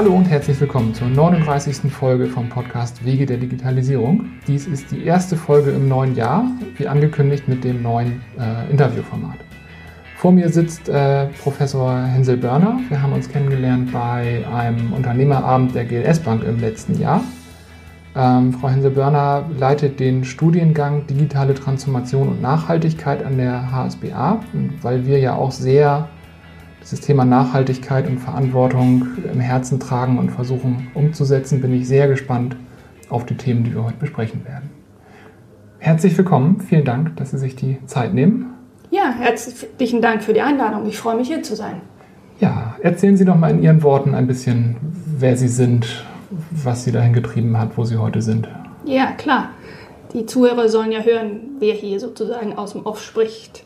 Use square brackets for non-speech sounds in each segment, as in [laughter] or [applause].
Hallo und herzlich willkommen zur 39. Folge vom Podcast Wege der Digitalisierung. Dies ist die erste Folge im neuen Jahr, wie angekündigt mit dem neuen äh, Interviewformat. Vor mir sitzt äh, Professor Hensel Börner. Wir haben uns kennengelernt bei einem Unternehmerabend der GLS Bank im letzten Jahr. Ähm, Frau Hensel-Börner leitet den Studiengang Digitale Transformation und Nachhaltigkeit an der HSBA, weil wir ja auch sehr dieses Thema Nachhaltigkeit und Verantwortung im Herzen tragen und versuchen umzusetzen, bin ich sehr gespannt auf die Themen, die wir heute besprechen werden. Herzlich willkommen, vielen Dank, dass Sie sich die Zeit nehmen. Ja, herzlichen Dank für die Einladung. Ich freue mich hier zu sein. Ja, erzählen Sie doch mal in Ihren Worten ein bisschen, wer Sie sind, was Sie dahin getrieben hat, wo Sie heute sind. Ja, klar. Die Zuhörer sollen ja hören, wer hier sozusagen aus dem Off spricht.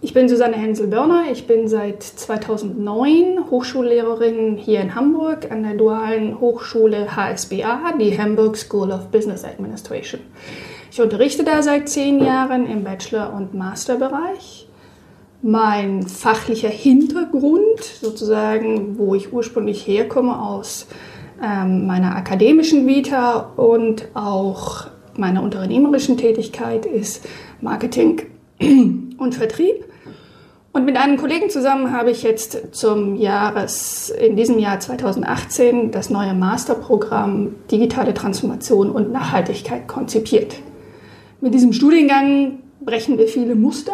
Ich bin Susanne Hensel-Börner. Ich bin seit 2009 Hochschullehrerin hier in Hamburg an der dualen Hochschule HSBA, die Hamburg School of Business Administration. Ich unterrichte da seit zehn Jahren im Bachelor- und Masterbereich. Mein fachlicher Hintergrund, sozusagen, wo ich ursprünglich herkomme aus ähm, meiner akademischen Vita und auch meiner unternehmerischen Tätigkeit ist Marketing und Vertrieb. Und mit einem Kollegen zusammen habe ich jetzt zum Jahres, in diesem Jahr 2018 das neue Masterprogramm Digitale Transformation und Nachhaltigkeit konzipiert. Mit diesem Studiengang brechen wir viele Muster,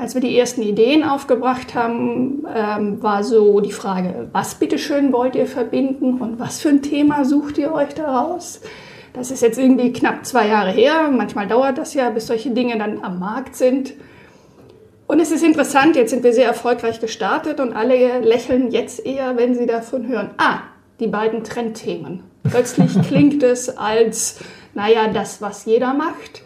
als wir die ersten Ideen aufgebracht haben, ähm, war so die Frage, was bitteschön wollt ihr verbinden und was für ein Thema sucht ihr euch daraus? Das ist jetzt irgendwie knapp zwei Jahre her. Manchmal dauert das ja, bis solche Dinge dann am Markt sind. Und es ist interessant, jetzt sind wir sehr erfolgreich gestartet und alle lächeln jetzt eher, wenn sie davon hören. Ah, die beiden Trendthemen. Plötzlich [laughs] klingt es als, naja, das, was jeder macht.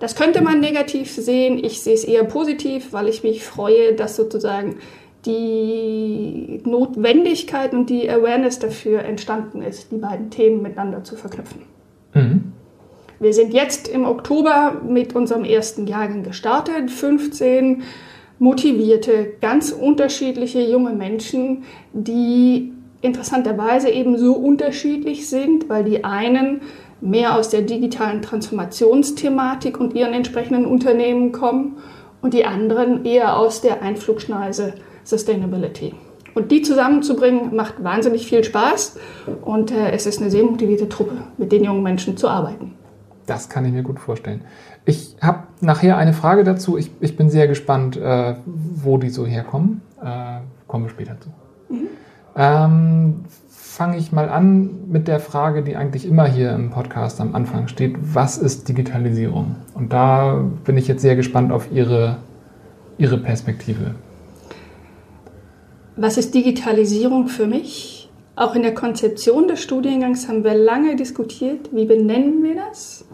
Das könnte man negativ sehen. Ich sehe es eher positiv, weil ich mich freue, dass sozusagen die Notwendigkeit und die Awareness dafür entstanden ist, die beiden Themen miteinander zu verknüpfen. Mhm. Wir sind jetzt im Oktober mit unserem ersten Jahrgang gestartet. 15 motivierte, ganz unterschiedliche junge Menschen, die interessanterweise eben so unterschiedlich sind, weil die einen mehr aus der digitalen Transformationsthematik und ihren entsprechenden Unternehmen kommen und die anderen eher aus der Einflugschneise Sustainability. Und die zusammenzubringen, macht wahnsinnig viel Spaß und äh, es ist eine sehr motivierte Truppe, mit den jungen Menschen zu arbeiten. Das kann ich mir gut vorstellen. Ich habe nachher eine Frage dazu. Ich, ich bin sehr gespannt, äh, wo die so herkommen. Äh, kommen wir später zu. Mhm. Ähm, fange ich mal an mit der Frage, die eigentlich immer hier im Podcast am Anfang steht. Was ist Digitalisierung? Und da bin ich jetzt sehr gespannt auf Ihre, Ihre Perspektive. Was ist Digitalisierung für mich? Auch in der Konzeption des Studiengangs haben wir lange diskutiert, wie benennen wir das?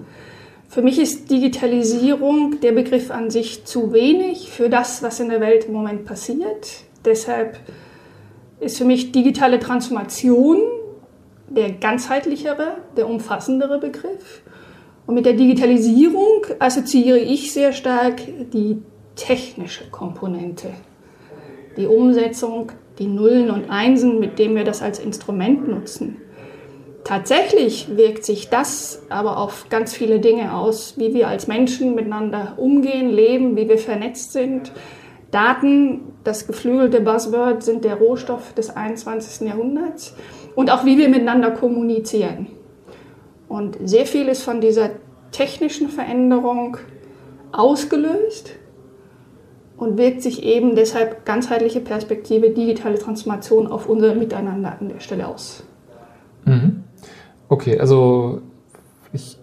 Für mich ist Digitalisierung der Begriff an sich zu wenig für das, was in der Welt im Moment passiert. Deshalb ist für mich digitale Transformation der ganzheitlichere, der umfassendere Begriff. Und mit der Digitalisierung assoziiere ich sehr stark die technische Komponente, die Umsetzung, die Nullen und Einsen, mit denen wir das als Instrument nutzen. Tatsächlich wirkt sich das aber auf ganz viele Dinge aus, wie wir als Menschen miteinander umgehen, leben, wie wir vernetzt sind, Daten, das geflügelte Buzzword, sind der Rohstoff des 21. Jahrhunderts und auch wie wir miteinander kommunizieren. Und sehr viel ist von dieser technischen Veränderung ausgelöst und wirkt sich eben deshalb ganzheitliche Perspektive, digitale Transformation auf unser Miteinander an der Stelle aus. Mhm. Okay, also ich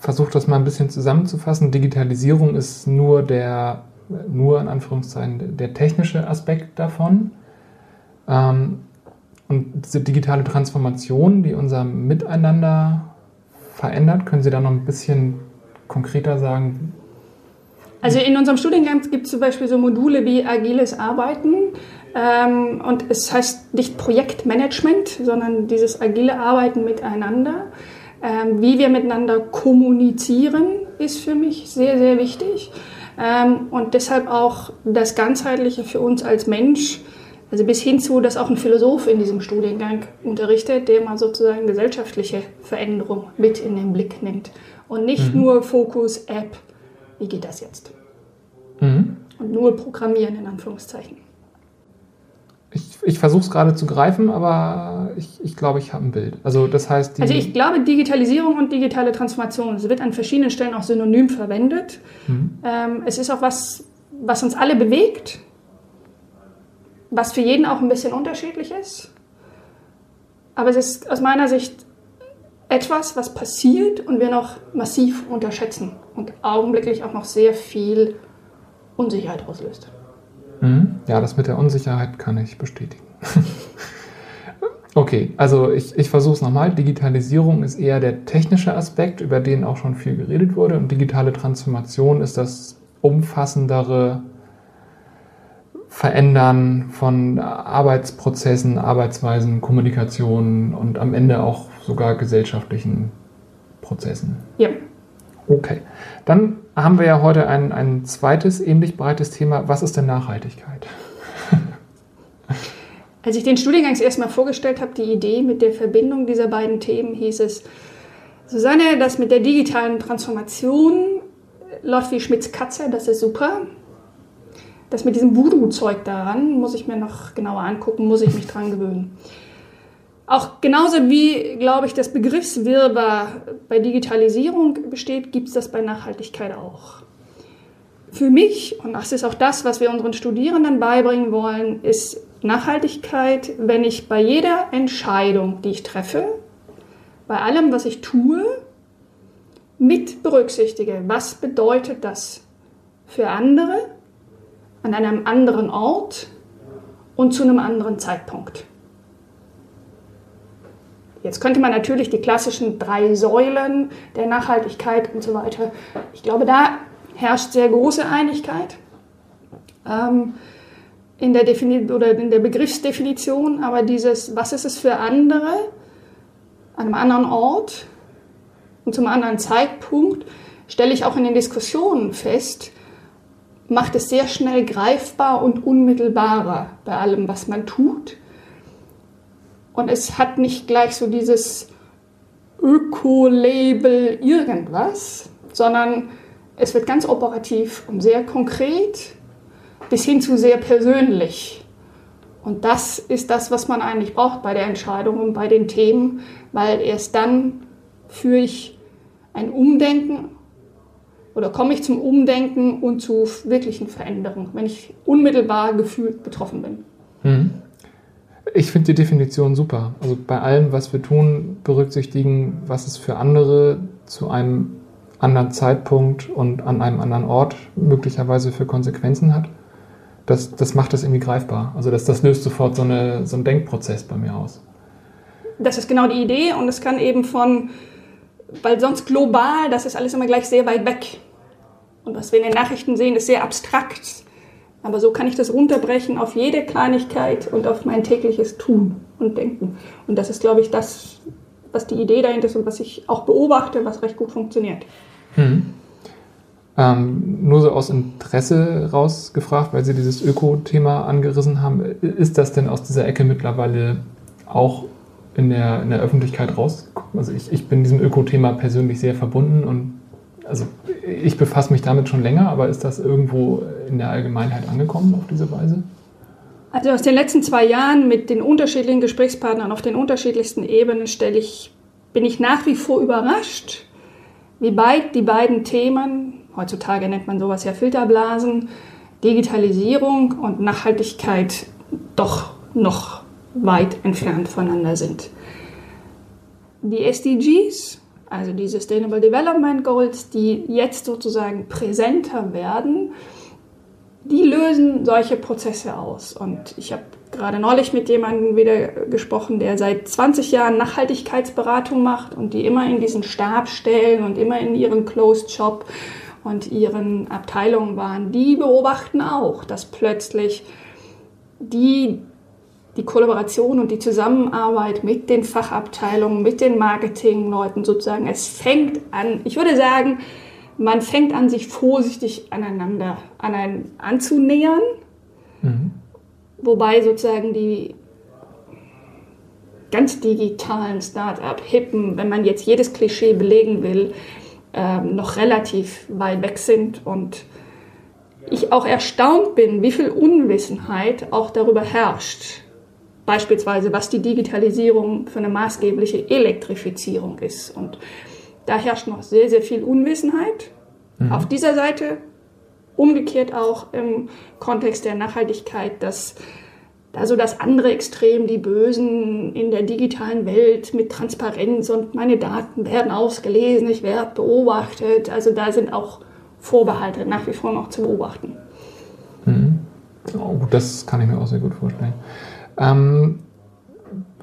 versuche das mal ein bisschen zusammenzufassen. Digitalisierung ist nur der nur in Anführungszeichen der technische Aspekt davon. Ähm, und diese digitale Transformation, die unser Miteinander verändert, können Sie da noch ein bisschen konkreter sagen? Also in unserem Studiengang gibt es zum Beispiel so Module wie agiles Arbeiten. Ähm, und es heißt nicht Projektmanagement, sondern dieses agile Arbeiten miteinander. Ähm, wie wir miteinander kommunizieren, ist für mich sehr, sehr wichtig. Ähm, und deshalb auch das Ganzheitliche für uns als Mensch Also bis hin zu, dass auch ein Philosoph in diesem Studiengang unterrichtet, der mal sozusagen gesellschaftliche Veränderung mit in den Blick nimmt. Und nicht mhm. nur Fokus, App, wie geht das jetzt? Mhm. Und nur Programmieren in Anführungszeichen. Ich, versuche es gerade zu greifen, aber ich, ich glaube, ich habe ein Bild. Also das heißt, also ich glaube, Digitalisierung und digitale Transformation, es wird an verschiedenen Stellen auch synonym verwendet. Mhm. Ähm, es ist auch was, was uns alle bewegt, was für jeden auch ein bisschen unterschiedlich ist. Aber es ist aus meiner Sicht etwas, was passiert und wir noch massiv unterschätzen und augenblicklich auch noch sehr viel Unsicherheit auslöst. Mhm. Ja, das mit der Unsicherheit kann ich bestätigen. [laughs] okay, also ich, ich versuche es nochmal. Digitalisierung ist eher der technische Aspekt, über den auch schon viel geredet wurde. Und digitale Transformation ist das umfassendere Verändern von Arbeitsprozessen, Arbeitsweisen, Kommunikation und am Ende auch sogar gesellschaftlichen Prozessen. Ja. Okay. Dann haben wir ja heute ein, ein zweites ähnlich breites Thema. Was ist denn Nachhaltigkeit? [laughs] Als ich den Studiengang erstmal vorgestellt habe, die Idee mit der Verbindung dieser beiden Themen, hieß es, Susanne, das mit der digitalen Transformation läuft wie Schmitz Katze, das ist super. Das mit diesem Voodoo-Zeug daran muss ich mir noch genauer angucken, muss ich mich dran gewöhnen. Auch genauso wie, glaube ich, das Begriffswirrwarr bei Digitalisierung besteht, gibt es das bei Nachhaltigkeit auch. Für mich, und das ist auch das, was wir unseren Studierenden beibringen wollen, ist Nachhaltigkeit, wenn ich bei jeder Entscheidung, die ich treffe, bei allem, was ich tue, mit berücksichtige, was bedeutet das für andere an einem anderen Ort und zu einem anderen Zeitpunkt. Jetzt könnte man natürlich die klassischen drei Säulen der Nachhaltigkeit und so weiter, ich glaube, da herrscht sehr große Einigkeit ähm, in, der oder in der Begriffsdefinition, aber dieses, was ist es für andere an einem anderen Ort und zum anderen Zeitpunkt, stelle ich auch in den Diskussionen fest, macht es sehr schnell greifbar und unmittelbarer bei allem, was man tut. Und es hat nicht gleich so dieses Öko-Label irgendwas, sondern es wird ganz operativ und sehr konkret bis hin zu sehr persönlich. Und das ist das, was man eigentlich braucht bei der Entscheidung und bei den Themen, weil erst dann führe ich ein Umdenken oder komme ich zum Umdenken und zu wirklichen Veränderungen, wenn ich unmittelbar gefühlt betroffen bin. Hm. Ich finde die Definition super. Also bei allem, was wir tun, berücksichtigen, was es für andere zu einem anderen Zeitpunkt und an einem anderen Ort möglicherweise für Konsequenzen hat. Das, das macht das irgendwie greifbar. Also das, das löst sofort so, eine, so einen Denkprozess bei mir aus. Das ist genau die Idee und es kann eben von weil sonst global, das ist alles immer gleich sehr weit weg. Und was wir in den Nachrichten sehen, ist sehr abstrakt. Aber so kann ich das runterbrechen auf jede Kleinigkeit und auf mein tägliches Tun und Denken. Und das ist, glaube ich, das, was die Idee dahinter ist und was ich auch beobachte, was recht gut funktioniert. Hm. Ähm, nur so aus Interesse rausgefragt, weil Sie dieses Öko-Thema angerissen haben. Ist das denn aus dieser Ecke mittlerweile auch in der, in der Öffentlichkeit rauskommen. Also ich, ich bin diesem Öko-Thema persönlich sehr verbunden und also ich befasse mich damit schon länger, aber ist das irgendwo in der Allgemeinheit angekommen auf diese Weise? Also aus den letzten zwei Jahren mit den unterschiedlichen Gesprächspartnern auf den unterschiedlichsten Ebenen stelle ich, bin ich nach wie vor überrascht, wie weit die beiden Themen, heutzutage nennt man sowas ja Filterblasen, Digitalisierung und Nachhaltigkeit doch noch weit entfernt voneinander sind. Die SDGs, also die Sustainable Development Goals, die jetzt sozusagen präsenter werden, die lösen solche Prozesse aus. Und ich habe gerade neulich mit jemandem wieder gesprochen, der seit 20 Jahren Nachhaltigkeitsberatung macht und die immer in diesen Stab stellen und immer in ihren Closed Shop und ihren Abteilungen waren. Die beobachten auch, dass plötzlich die die Kollaboration und die Zusammenarbeit mit den Fachabteilungen, mit den Marketingleuten sozusagen. Es fängt an, ich würde sagen, man fängt an, sich vorsichtig aneinander an, anzunähern. Mhm. wobei sozusagen die ganz digitalen Start-up, hippen, wenn man jetzt jedes Klischee belegen will, ähm, noch relativ weit weg sind und ich auch erstaunt bin, wie viel Unwissenheit auch darüber herrscht. Beispielsweise, was die Digitalisierung für eine maßgebliche Elektrifizierung ist. Und da herrscht noch sehr, sehr viel Unwissenheit. Mhm. Auf dieser Seite, umgekehrt auch im Kontext der Nachhaltigkeit, dass da so das andere Extrem, die Bösen in der digitalen Welt mit Transparenz und meine Daten werden ausgelesen, ich werde beobachtet. Also da sind auch Vorbehalte nach wie vor noch zu beobachten. Mhm. Oh, das kann ich mir auch sehr gut vorstellen. Ähm,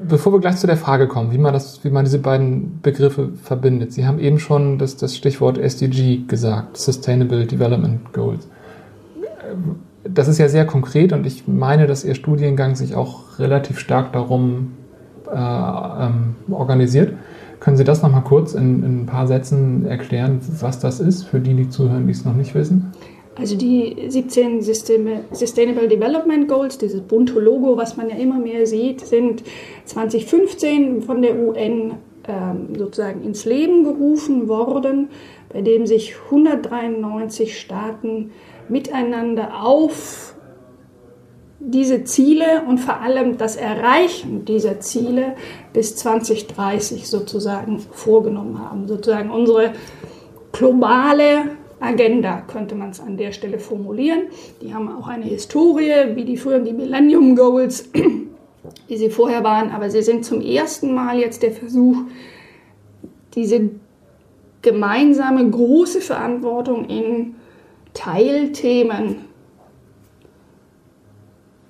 bevor wir gleich zu der Frage kommen, wie man, das, wie man diese beiden Begriffe verbindet. Sie haben eben schon das, das Stichwort SDG gesagt, Sustainable Development Goals das ist ja sehr konkret und ich meine, dass Ihr Studiengang sich auch relativ stark darum äh, ähm, organisiert. Können Sie das nochmal kurz in, in, ein paar Sätzen erklären, was das ist, für die, die zuhören, die es noch nicht wissen? Also die 17 Systeme, Sustainable Development Goals, dieses bunte Logo, was man ja immer mehr sieht, sind 2015 von der UN ähm, sozusagen ins Leben gerufen worden, bei dem sich 193 Staaten miteinander auf diese Ziele und vor allem das Erreichen dieser Ziele bis 2030 sozusagen vorgenommen haben. Sozusagen unsere globale Agenda könnte man es an der Stelle formulieren. Die haben auch eine Historie, wie die früher die Millennium Goals, [clears throat] wie sie vorher waren, aber sie sind zum ersten Mal jetzt der Versuch, diese gemeinsame große Verantwortung in Teilthemen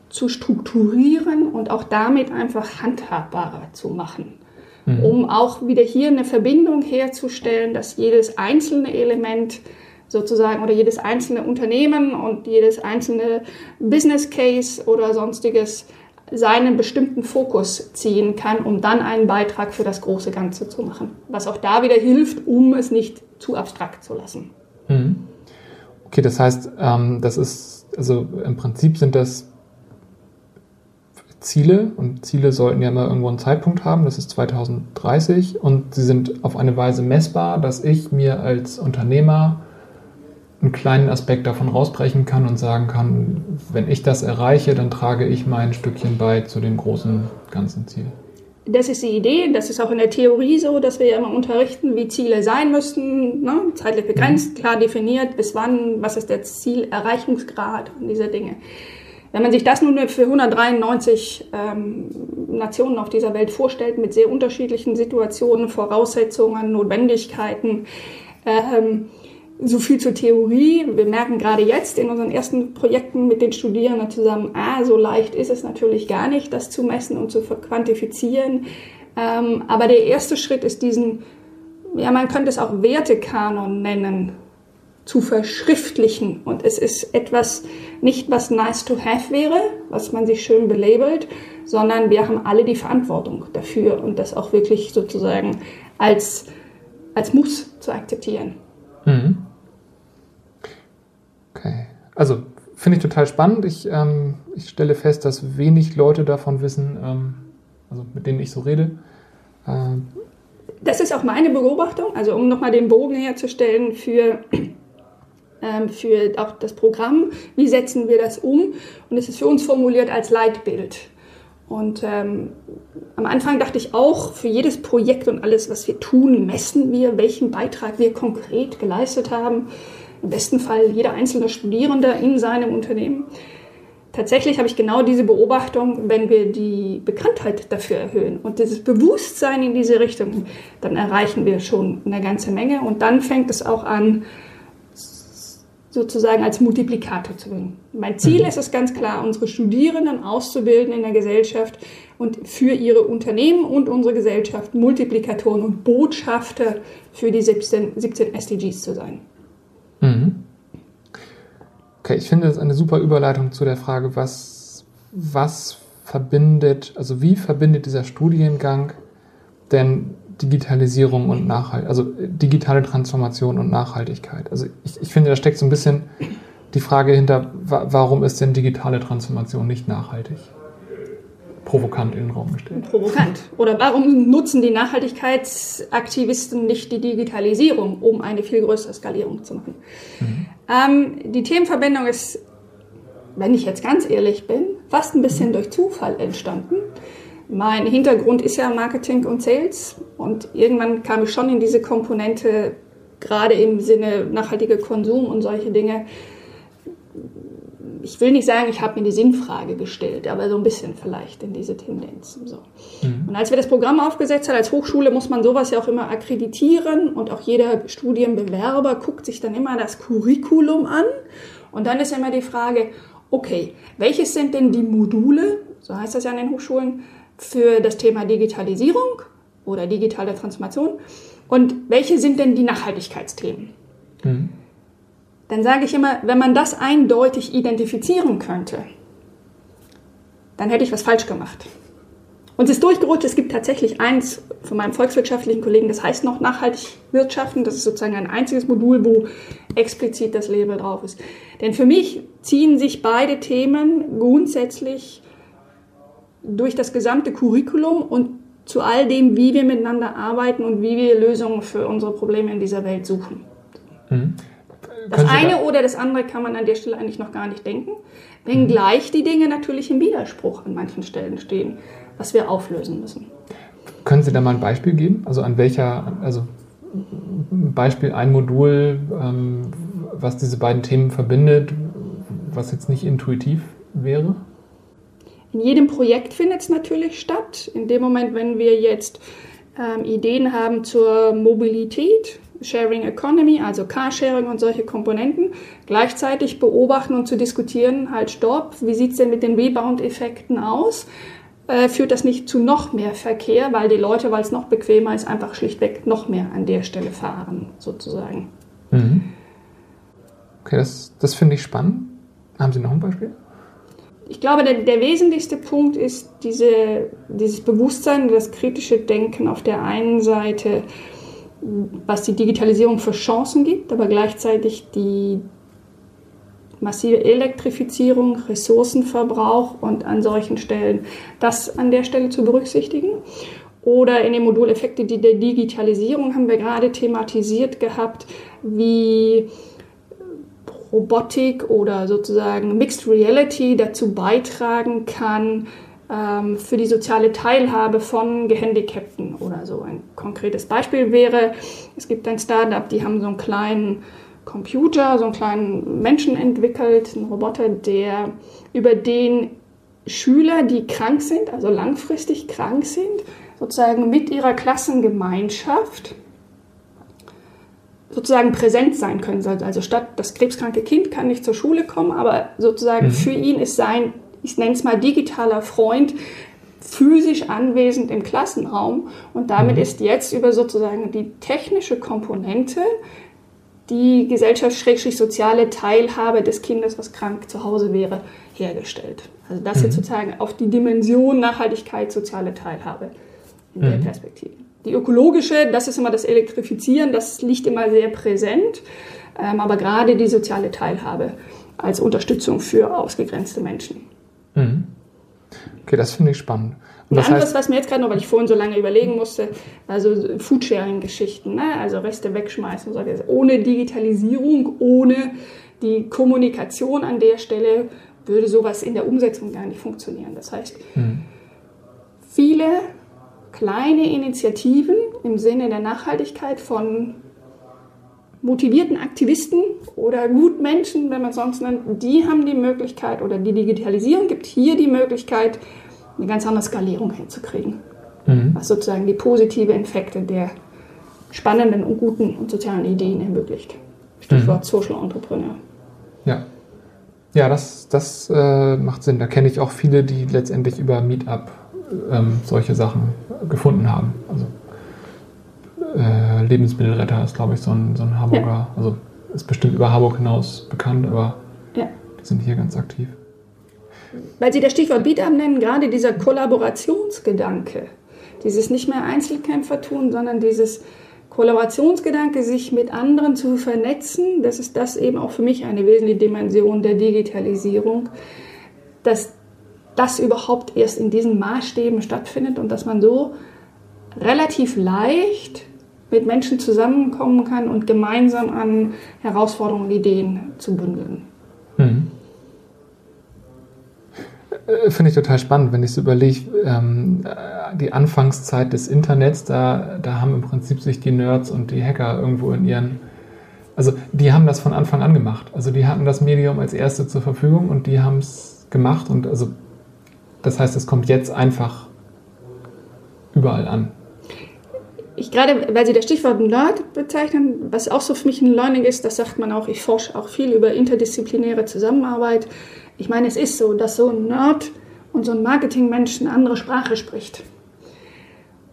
zu strukturieren und auch damit einfach handhabbarer zu machen. Mhm. Um auch wieder hier eine Verbindung herzustellen, dass jedes einzelne Element sozusagen oder jedes einzelne Unternehmen und jedes einzelne Business Case oder sonstiges seinen bestimmten Fokus ziehen kann, um dann einen Beitrag für das große Ganze zu machen. Was auch da wieder hilft, um es nicht zu abstrakt zu lassen. Mhm. Okay, das heißt, ähm, das ist, also im Prinzip sind das Ziele und Ziele sollten ja immer irgendwo einen Zeitpunkt haben, das ist 2030 und sie sind auf eine Weise messbar, dass ich mir als Unternehmer einen kleinen Aspekt davon rausbrechen kann und sagen kann, wenn ich das erreiche, dann trage ich mein Stückchen bei zu dem großen ganzen Ziel das ist die Idee, das ist auch in der Theorie so, dass wir ja immer unterrichten, wie Ziele sein müssten, ne? zeitlich begrenzt, mhm. klar definiert, bis wann, was ist der Zielerreichungsgrad und diese Dinge. Wenn man sich das nun für 193 ähm, Nationen auf dieser Welt vorstellt, mit sehr unterschiedlichen Situationen, Voraussetzungen, Notwendigkeiten, ähm, so viel zur Theorie. Wir merken gerade jetzt in unseren ersten Projekten mit den Studierenden zusammen, ah, so leicht ist es natürlich gar nicht, das zu messen und zu quantifizieren. Ähm, aber der erste Schritt ist diesen, ja, man könnte es auch Wertekanon nennen, zu verschriftlichen. Und es ist etwas nicht, was nice to have wäre, was man sich schön belabelt, sondern wir haben alle die Verantwortung dafür und das auch wirklich sozusagen als, als Muss zu akzeptieren. Mhm. Also finde ich total spannend. Ich, ähm, ich stelle fest, dass wenig Leute davon wissen, ähm, also mit denen ich so rede. Ähm, das ist auch meine Beobachtung, also um nochmal den Bogen herzustellen für, [clears throat] ähm, für auch das Programm. Wie setzen wir das um? Und es ist für uns formuliert als Leitbild. Und ähm, am Anfang dachte ich auch, für jedes Projekt und alles, was wir tun, messen wir, welchen Beitrag wir konkret geleistet haben im besten Fall jeder einzelne Studierende in seinem Unternehmen. Tatsächlich habe ich genau diese Beobachtung, wenn wir die Bekanntheit dafür erhöhen und dieses Bewusstsein in diese Richtung, dann erreichen wir schon eine ganze Menge und dann fängt es auch an, sozusagen als Multiplikator zu wirken. Mein Ziel mhm. ist es ganz klar, unsere Studierenden auszubilden in der Gesellschaft und für ihre Unternehmen und unsere Gesellschaft Multiplikatoren und Botschafter für die 17, 17 SDGs zu sein. Mhm. Okay, ich finde das eine super Überleitung zu der Frage, was, was verbindet, also wie verbindet dieser Studiengang denn Digitalisierung und Nachhaltigkeit, also digitale Transformation und Nachhaltigkeit? Also ich, ich finde, da steckt so ein bisschen die Frage hinter, warum ist denn digitale Transformation nicht nachhaltig? Provokant in den Raum gestellt. Provokant. Oder warum nutzen die Nachhaltigkeitsaktivisten nicht die Digitalisierung, um eine viel größere Skalierung zu machen? Mhm. Ähm, die Themenverbindung ist, wenn ich jetzt ganz ehrlich bin, fast ein bisschen mhm. durch Zufall entstanden. Mein Hintergrund ist ja Marketing und Sales und irgendwann kam ich schon in diese Komponente, gerade im Sinne nachhaltiger Konsum und solche Dinge, ich will nicht sagen, ich habe mir die Sinnfrage gestellt, aber so ein bisschen vielleicht in diese Tendenzen. So. Mhm. Und als wir das Programm aufgesetzt haben, als Hochschule muss man sowas ja auch immer akkreditieren und auch jeder Studienbewerber guckt sich dann immer das Curriculum an. Und dann ist immer die Frage, okay, welches sind denn die Module, so heißt das ja an den Hochschulen, für das Thema Digitalisierung oder digitale Transformation und welche sind denn die Nachhaltigkeitsthemen? Mhm dann sage ich immer, wenn man das eindeutig identifizieren könnte, dann hätte ich was falsch gemacht. Uns ist durchgerutscht, es gibt tatsächlich eins von meinem volkswirtschaftlichen Kollegen, das heißt noch nachhaltig wirtschaften. Das ist sozusagen ein einziges Modul, wo explizit das Label drauf ist. Denn für mich ziehen sich beide Themen grundsätzlich durch das gesamte Curriculum und zu all dem, wie wir miteinander arbeiten und wie wir Lösungen für unsere Probleme in dieser Welt suchen. Mhm. Das eine da oder das andere kann man an der Stelle eigentlich noch gar nicht denken, wenngleich die Dinge natürlich im Widerspruch an manchen Stellen stehen, was wir auflösen müssen. Können Sie da mal ein Beispiel geben? Also an welcher, also ein Beispiel, ein Modul, ähm, was diese beiden Themen verbindet, was jetzt nicht intuitiv wäre? In jedem Projekt findet es natürlich statt. In dem Moment, wenn wir jetzt ähm, Ideen haben zur Mobilität, Sharing Economy, also Carsharing und solche Komponenten, gleichzeitig beobachten und zu diskutieren, halt stopp, wie sieht es denn mit den Rebound-Effekten aus? Äh, führt das nicht zu noch mehr Verkehr, weil die Leute, weil es noch bequemer ist, einfach schlichtweg noch mehr an der Stelle fahren, sozusagen. Mhm. Okay, das, das finde ich spannend. Haben Sie noch ein Beispiel? Ich glaube, der, der wesentlichste Punkt ist diese, dieses Bewusstsein, das kritische Denken auf der einen Seite, was die Digitalisierung für Chancen gibt, aber gleichzeitig die massive Elektrifizierung, Ressourcenverbrauch und an solchen Stellen das an der Stelle zu berücksichtigen. Oder in den Modul Effekte der Digitalisierung haben wir gerade thematisiert gehabt, wie Robotik oder sozusagen Mixed Reality dazu beitragen kann, für die soziale Teilhabe von Gehandicapten oder so. Ein konkretes Beispiel wäre, es gibt ein Startup, die haben so einen kleinen Computer, so einen kleinen Menschen entwickelt, einen Roboter, der über den Schüler, die krank sind, also langfristig krank sind, sozusagen mit ihrer Klassengemeinschaft sozusagen präsent sein können. Also statt das krebskranke Kind kann nicht zur Schule kommen, aber sozusagen mhm. für ihn ist sein ich nenne es mal digitaler Freund, physisch anwesend im Klassenraum. Und damit mhm. ist jetzt über sozusagen die technische Komponente die gesellschafts-soziale Teilhabe des Kindes, was krank zu Hause wäre, hergestellt. Also das mhm. jetzt sozusagen auf die Dimension Nachhaltigkeit, soziale Teilhabe in mhm. der Perspektive. Die ökologische, das ist immer das Elektrifizieren, das liegt immer sehr präsent, ähm, aber gerade die soziale Teilhabe als Unterstützung für ausgegrenzte Menschen. Mhm. Okay, das finde ich spannend. Und Ein anderes, heißt, was mir jetzt gerade noch, weil ich vorhin so lange überlegen musste, also Foodsharing-Geschichten, ne? also Reste wegschmeißen so. Ohne Digitalisierung, ohne die Kommunikation an der Stelle würde sowas in der Umsetzung gar nicht funktionieren. Das heißt, mhm. viele kleine Initiativen im Sinne der Nachhaltigkeit von motivierten Aktivisten oder Gutmenschen, wenn man es sonst nennt, die haben die Möglichkeit oder die Digitalisierung gibt hier die Möglichkeit, eine ganz andere Skalierung hinzukriegen. Mhm. Was sozusagen die positive Effekte der spannenden und guten und sozialen Ideen ermöglicht. Stichwort mhm. Social Entrepreneur. Ja. Ja, das, das äh, macht Sinn. Da kenne ich auch viele, die letztendlich über Meetup ähm, solche Sachen gefunden haben. Also äh, Lebensmittelretter ist, glaube ich, so ein, so ein Harburger, ja. also ist bestimmt über Harburg hinaus bekannt, aber ja. die sind hier ganz aktiv. Weil Sie das Stichwort Beat-Up nennen, gerade dieser Kollaborationsgedanke, dieses nicht mehr Einzelkämpfer tun, sondern dieses Kollaborationsgedanke, sich mit anderen zu vernetzen, das ist das eben auch für mich eine wesentliche Dimension der Digitalisierung, dass das überhaupt erst in diesen Maßstäben stattfindet und dass man so relativ leicht mit Menschen zusammenkommen kann und gemeinsam an Herausforderungen und Ideen zu bündeln. Mhm. Äh, finde ich total spannend, wenn ich so überlege, ähm, die Anfangszeit des Internets, da, da haben im Prinzip sich die Nerds und die Hacker irgendwo in ihren, also die haben das von Anfang an gemacht. Also die hatten das Medium als erste zur Verfügung und die haben es gemacht und also das heißt, es kommt jetzt einfach überall an ich gerade, weil Sie das Stichwort Nerd bezeichnen, was auch so für mich ein Learning ist, das sagt man auch, ich forsche auch viel über interdisziplinäre Zusammenarbeit. Ich meine, es ist so, dass so ein Nerd und so ein Marketingmensch eine andere Sprache spricht.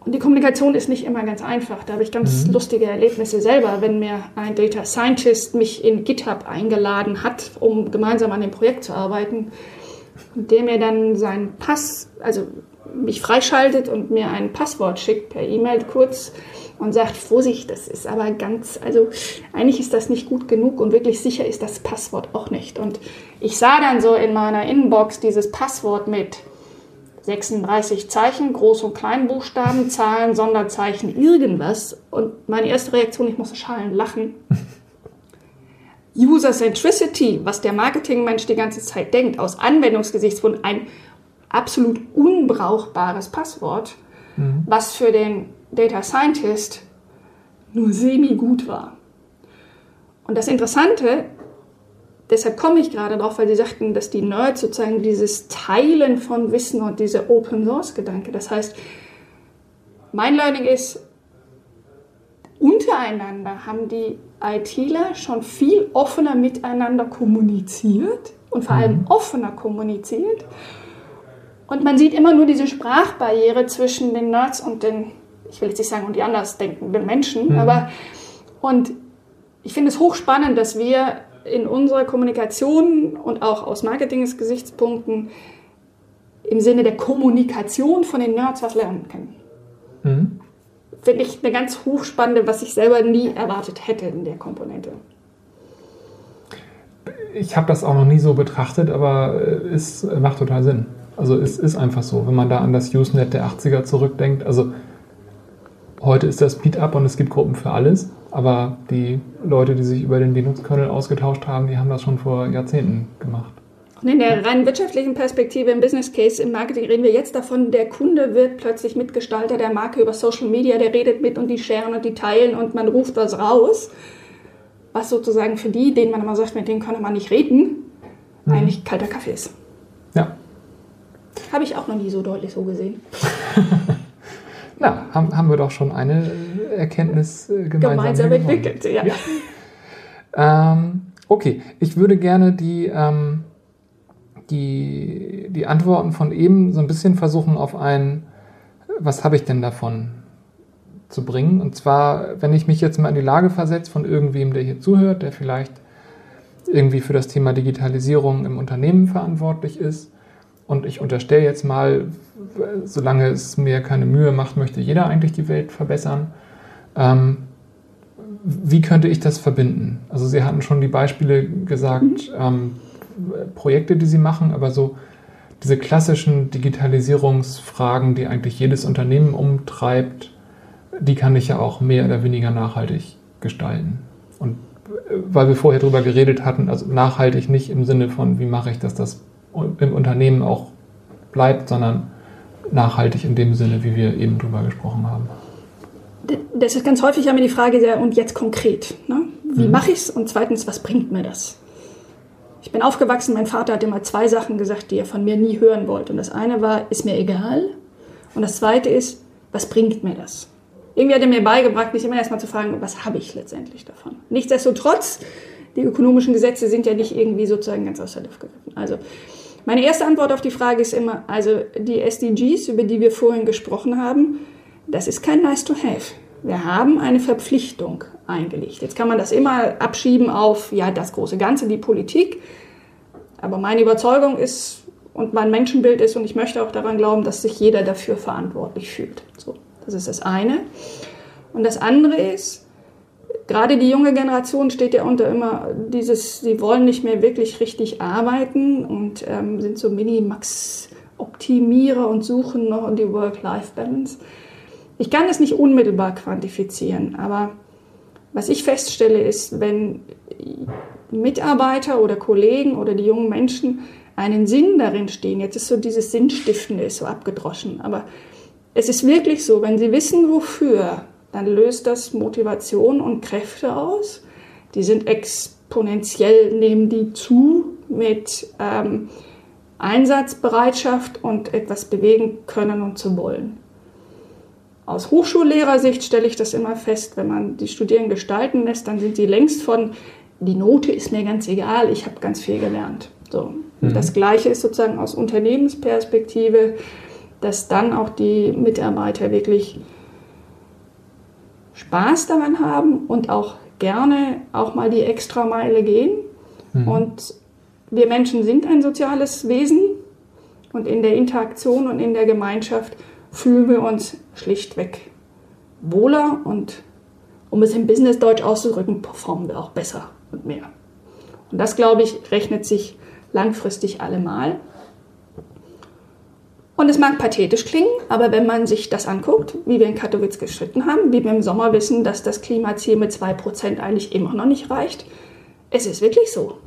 Und die Kommunikation ist nicht immer ganz einfach. Da habe ich ganz mhm. lustige Erlebnisse selber, wenn mir ein Data Scientist mich in GitHub eingeladen hat, um gemeinsam an dem Projekt zu arbeiten, und der mir dann seinen Pass, also mich freischaltet und mir ein Passwort schickt per E-Mail kurz und sagt, Vorsicht, das ist aber ganz, also eigentlich ist das nicht gut genug und wirklich sicher ist das Passwort auch nicht. Und ich sah dann so in meiner Inbox dieses Passwort mit 36 Zeichen, Groß- und Kleinbuchstaben, Zahlen, Sonderzeichen, irgendwas. Und meine erste Reaktion, ich musste schallend lachen. [laughs] User Centricity, was der Marketingmensch die ganze Zeit denkt, aus Anwendungsgesichtspunkt ein absolut unbrauchbares Passwort, mhm. was für den Data Scientist nur semi-gut war. Und das Interessante, deshalb komme ich gerade drauf, weil Sie sagten, dass die Nerds sozusagen dieses Teilen von Wissen und dieser Open Source Gedanke, das heißt, mein Learning ist, untereinander haben die ITler schon viel offener miteinander kommuniziert und vor allem mhm. offener kommuniziert und man sieht immer nur diese Sprachbarriere zwischen den Nerds und den, ich will jetzt nicht sagen, und die anders denkenden Menschen, mhm. aber und ich finde es hochspannend, dass wir in unserer Kommunikation und auch aus Marketing-Gesichtspunkten im Sinne der Kommunikation von den Nerds was lernen können. Mhm. Finde ich eine ganz hochspannende, was ich selber nie erwartet hätte in der Komponente. Ich habe das auch noch nie so betrachtet, aber es macht total Sinn. Also es ist einfach so, wenn man da an das Usenet der 80er zurückdenkt. Also heute ist das Meetup und es gibt Gruppen für alles, aber die Leute, die sich über den Linux-Kernel ausgetauscht haben, die haben das schon vor Jahrzehnten gemacht. Und in der rein wirtschaftlichen Perspektive im Business Case, im Marketing reden wir jetzt davon, der Kunde wird plötzlich Mitgestalter der Marke über Social Media, der redet mit und die sharen und die teilen und man ruft das raus. Was sozusagen für die, denen man immer sagt, mit denen kann man nicht reden, mhm. eigentlich kalter Kaffee ist. Ja, habe ich auch noch nie so deutlich so gesehen. [laughs] Na, haben, haben wir doch schon eine Erkenntnis äh, gemeinsam, gemeinsam entwickelt. Ja. ja. Ähm, okay, ich würde gerne die, ähm, die, die Antworten von eben so ein bisschen versuchen auf ein, was habe ich denn davon zu bringen. Und zwar, wenn ich mich jetzt mal in die Lage versetze von irgendwem, der hier zuhört, der vielleicht irgendwie für das Thema Digitalisierung im Unternehmen verantwortlich ist und ich unterstelle jetzt mal, solange es mir keine Mühe macht, möchte jeder eigentlich die Welt verbessern. Ähm, wie könnte ich das verbinden? Also Sie hatten schon die Beispiele gesagt, mhm. ähm, Projekte, die Sie machen, aber so diese klassischen Digitalisierungsfragen, die eigentlich jedes Unternehmen umtreibt, die kann ich ja auch mehr oder weniger nachhaltig gestalten. Und äh, weil wir vorher darüber geredet hatten, also nachhaltig nicht im Sinne von, wie mache ich, dass das im Unternehmen auch bleibt, sondern nachhaltig in dem Sinne, wie wir eben drüber gesprochen haben. Das ist ganz häufig immer die Frage, ja, und jetzt konkret. Ne? Wie mhm. mache ich es? Und zweitens, was bringt mir das? Ich bin aufgewachsen, mein Vater hat immer zwei Sachen gesagt, die er von mir nie hören wollte. Und das eine war, ist mir egal. Und das zweite ist, was bringt mir das? Irgendwie hat er mir beigebracht, mich immer erstmal zu fragen, was habe ich letztendlich davon? Nichtsdestotrotz, die ökonomischen Gesetze sind ja nicht irgendwie sozusagen ganz aus der Luft gegriffen. Also meine erste Antwort auf die Frage ist immer, also die SDGs, über die wir vorhin gesprochen haben, das ist kein Nice to Have. Wir haben eine Verpflichtung eingelegt. Jetzt kann man das immer abschieben auf, ja, das große Ganze, die Politik. Aber meine Überzeugung ist und mein Menschenbild ist, und ich möchte auch daran glauben, dass sich jeder dafür verantwortlich fühlt. So, das ist das eine. Und das andere ist, gerade die junge Generation steht ja unter immer dieses, sie wollen nicht mehr wirklich richtig arbeiten und ähm, sind so Mini-Max-Optimierer und suchen noch die Work-Life-Balance. Ich kann es nicht unmittelbar quantifizieren, aber was ich feststelle ist, wenn Mitarbeiter oder Kollegen oder die jungen Menschen einen Sinn darin stehen, jetzt ist so dieses Sinnstiftende ist so abgedroschen, aber es ist wirklich so, wenn sie wissen, wofür, dann löst das Motivation und Kräfte aus. Die sind exponentiell, nehmen die zu mit ähm, Einsatzbereitschaft und etwas bewegen können und zu wollen. Aus Hochschullehrersicht stelle ich das immer fest, wenn man die Studierenden gestalten lässt, dann sind sie längst von, die Note ist mir ganz egal, ich habe ganz viel gelernt. So. Mhm. Das Gleiche ist sozusagen aus Unternehmensperspektive, dass dann auch die Mitarbeiter wirklich Spaß daran haben und auch gerne auch mal die Extrameile gehen. Mhm. Und wir Menschen sind ein soziales Wesen und in der Interaktion und in der Gemeinschaft fühlen wir uns schlichtweg wohler und um es im Business-Deutsch auszudrücken, performen wir auch besser und mehr. Und das, glaube ich, rechnet sich langfristig allemal. Und es mag pathetisch klingen, aber wenn man sich das anguckt, wie wir in Katowice geschritten haben, wie wir im Sommer wissen, dass das Klimaziel mit 2% eigentlich immer noch nicht reicht, es ist wirklich so.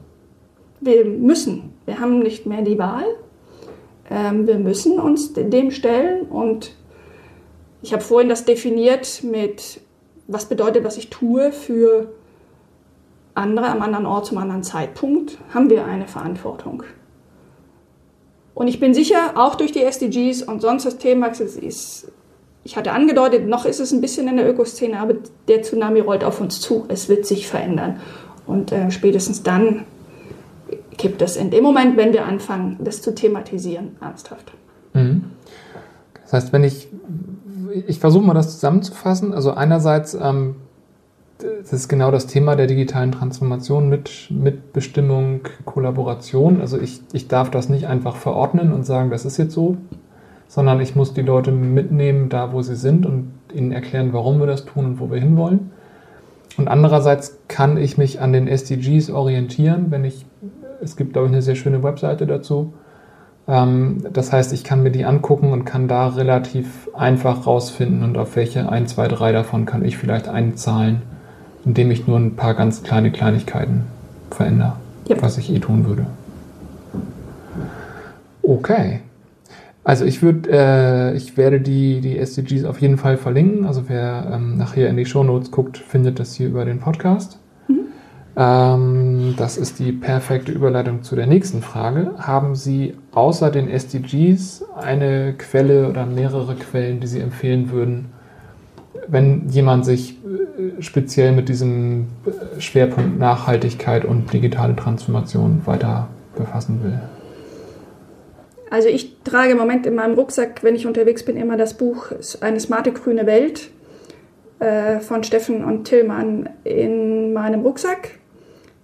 Wir müssen, wir haben nicht mehr die Wahl, ähm, wir müssen uns dem stellen und ich habe vorhin das definiert mit, was bedeutet, was ich tue für andere am anderen Ort zum anderen Zeitpunkt, haben wir eine Verantwortung. Und ich bin sicher, auch durch die SDGs und sonst das Thema ist, ich hatte angedeutet, noch ist es ein bisschen in der Ökoszene, aber der Tsunami rollt auf uns zu. Es wird sich verändern. Und äh, spätestens dann kippt es in dem Moment, wenn wir anfangen, das zu thematisieren, ernsthaft. Mhm. Das heißt, wenn ich, ich versuche mal das zusammenzufassen, also einerseits, ähm, das ist genau das Thema der digitalen Transformation mit Mitbestimmung, Kollaboration. Also ich, ich darf das nicht einfach verordnen und sagen, das ist jetzt so, sondern ich muss die Leute mitnehmen, da wo sie sind und ihnen erklären, warum wir das tun und wo wir hinwollen. Und andererseits kann ich mich an den SDGs orientieren, wenn ich es gibt, glaube ich, eine sehr schöne Webseite dazu. Ähm, das heißt, ich kann mir die angucken und kann da relativ einfach rausfinden und auf welche ein, zwei, drei davon kann ich vielleicht einzahlen, indem ich nur ein paar ganz kleine Kleinigkeiten verändere, yep. was ich eh tun würde. Okay. Also ich würde, äh, ich werde die, die SDGs auf jeden Fall verlinken. Also wer ähm, nachher in die Show Notes guckt, findet das hier über den Podcast. Ähm, das ist die perfekte Überleitung zu der nächsten Frage. Haben Sie außer den SDGs eine Quelle oder mehrere Quellen, die Sie empfehlen würden, wenn jemand sich speziell mit diesem äh, Schwerpunkt Nachhaltigkeit und digitale Transformation weiter befassen will? Also ich trage im Moment in meinem Rucksack, wenn ich unterwegs bin, immer das Buch Eine smarte grüne Welt äh, von Steffen und Tillmann in meinem Rucksack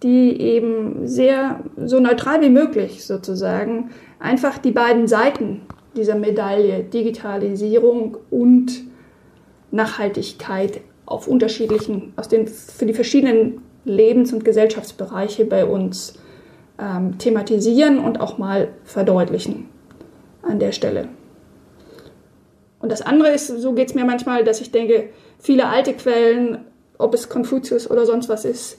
die eben sehr so neutral wie möglich sozusagen einfach die beiden Seiten dieser Medaille, Digitalisierung und Nachhaltigkeit auf unterschiedlichen, aus den, für die verschiedenen Lebens- und Gesellschaftsbereiche bei uns ähm, thematisieren und auch mal verdeutlichen an der Stelle. Und das andere ist, so geht es mir manchmal, dass ich denke, viele alte Quellen, ob es Konfuzius oder sonst was ist,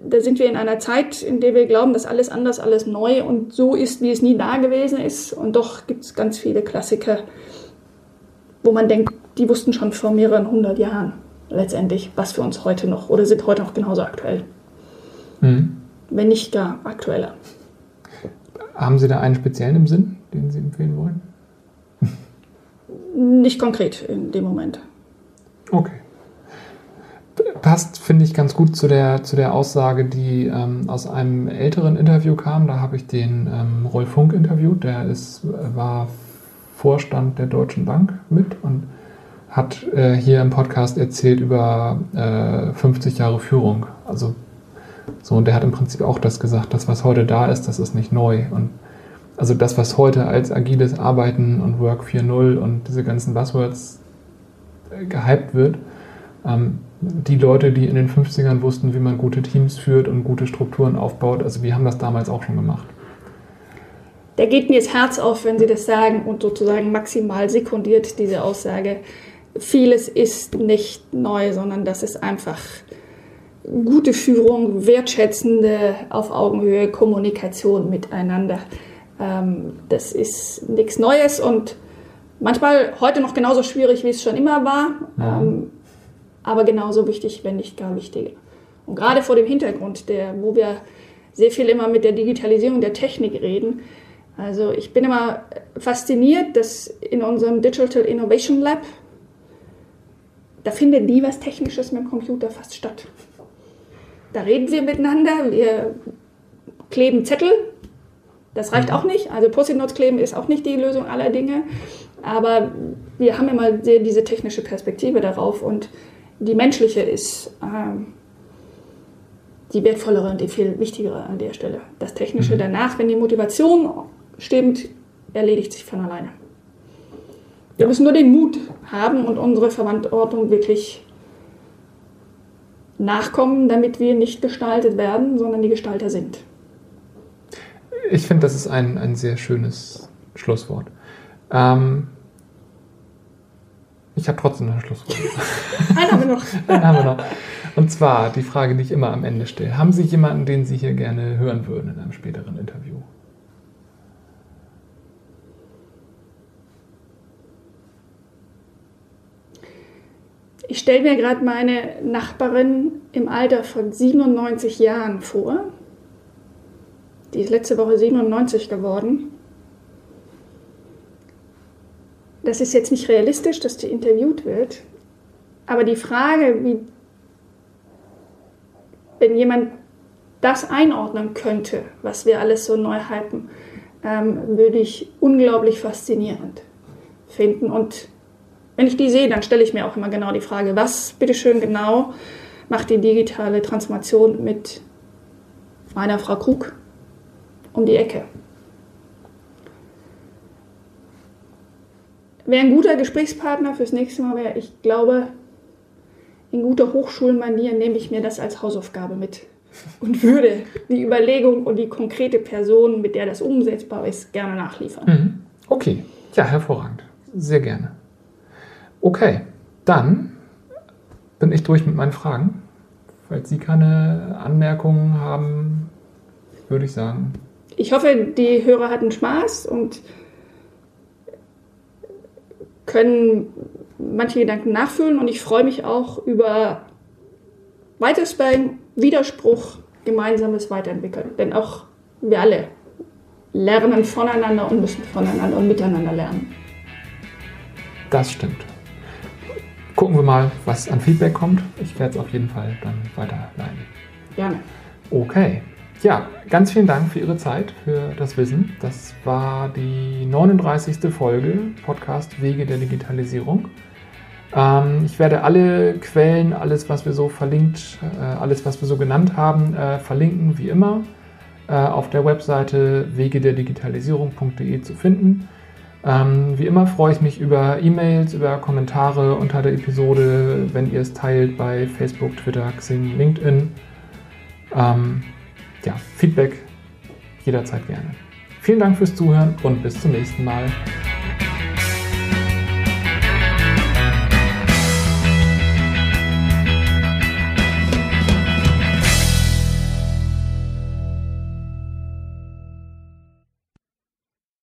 da sind wir in einer Zeit, in der wir glauben, dass alles anders, alles neu und so ist, wie es nie da gewesen ist. Und doch gibt es ganz viele Klassiker, wo man denkt, die wussten schon vor mehreren hundert Jahren letztendlich, was für uns heute noch oder sind heute noch genauso aktuell. Mhm. Wenn nicht gar aktueller. Haben Sie da einen speziellen im Sinn, den Sie empfehlen wollen? Nicht konkret in dem Moment. Okay passt, finde ich, ganz gut zu der, zu der Aussage, die ähm, aus einem älteren Interview kam. Da habe ich den ähm, Rolf Funk interviewt. Der ist, war Vorstand der Deutschen Bank mit und hat äh, hier im Podcast erzählt über äh, 50 Jahre Führung. Also so, und der hat im Prinzip auch das gesagt, das, was heute da ist, das ist nicht neu. Und also das, was heute als agiles Arbeiten und Work 4.0 und diese ganzen Buzzwords äh, gehypt wird, Ähm, die Leute, die in den 50ern wussten, wie man gute Teams führt und gute Strukturen aufbaut, also wir haben das damals auch schon gemacht. Da geht mir das Herz auf, wenn Sie das sagen und sozusagen maximal sekundiert diese Aussage. Vieles ist nicht neu, sondern das ist einfach gute Führung, wertschätzende, auf Augenhöhe Kommunikation miteinander. Ähm, das ist nichts Neues und manchmal heute noch genauso schwierig, wie es schon immer war, ja. ähm, aber genauso wichtig, wenn nicht gar wichtiger. Und gerade vor dem Hintergrund, der, wo wir sehr viel immer mit der Digitalisierung der Technik reden, also ich bin immer fasziniert, dass in unserem Digital Innovation Lab, da findet nie was Technisches mit dem Computer fast statt. Da reden wir miteinander, wir kleben Zettel. Das reicht mhm. auch nicht. Also Post-it-Notes kleben ist auch nicht die Lösung aller Dinge. Aber wir haben immer sehr diese technische Perspektive darauf und die menschliche ist ähm, die wertvollere und die viel wichtigere an der Stelle. Das Technische mhm. danach, wenn die Motivation stimmt, erledigt sich von alleine. Wir müssen nur den Mut haben und unsere Verantwortung wirklich nachkommen, damit wir nicht gestaltet werden, sondern die Gestalter sind. Ich finde, das ist ein, ein sehr schönes Schlusswort. Ähm, ich habe trotzdem noch ein Schlusswort. [laughs] Einen haben wir noch. [laughs] Einen haben wir noch. Und zwar die Frage, die ich immer am Ende stelle. Haben Sie jemanden, den Sie hier gerne hören würden in einem späteren Interview? Ich stelle mir gerade meine Nachbarin im Alter von 97 Jahren vor. Die ist letzte Woche 97 geworden. Das ist jetzt nicht realistisch, dass die interviewt wird. Aber die Frage, wie, wenn jemand das einordnen könnte, was wir alles so neu hypen, ähm, würde ich unglaublich faszinierend finden. Und wenn ich die sehe, dann stelle ich mir auch immer genau die Frage, was bitteschön genau macht die digitale Transformation mit meiner Frau Krug um die Ecke. Wer ein guter Gesprächspartner fürs nächste Mal wäre, ich glaube, in guter Hochschulmanier nehme ich mir das als Hausaufgabe mit und würde die Überlegung und die konkrete Person, mit der das umsetzbar ist, gerne nachliefern. Mhm. Okay, ja, hervorragend. Sehr gerne. Okay, dann bin ich durch mit meinen Fragen. Falls Sie keine Anmerkungen haben, würde ich sagen. Ich hoffe, die Hörer hatten Spaß und können manche Gedanken nachfühlen und ich freue mich auch über weiteres beim Widerspruch, gemeinsames Weiterentwickeln. Denn auch wir alle lernen voneinander und müssen voneinander und miteinander lernen. Das stimmt gucken wir mal, was an Feedback kommt. Ich werde es auf jeden Fall dann weiterleiten. Gerne. Okay. Ja, ganz vielen Dank für Ihre Zeit, für das Wissen. Das war die 39. Folge Podcast Wege der Digitalisierung. Ähm, ich werde alle Quellen, alles, was wir so verlinkt, äh, alles, was wir so genannt haben, äh, verlinken, wie immer, äh, auf der Webseite wegederdigitalisierung.de zu finden. Ähm, wie immer freue ich mich über E-Mails, über Kommentare unter der Episode, wenn ihr es teilt bei Facebook, Twitter, Xing, LinkedIn. Ähm, ja, Feedback jederzeit gerne. Vielen Dank fürs Zuhören und bis zum nächsten Mal.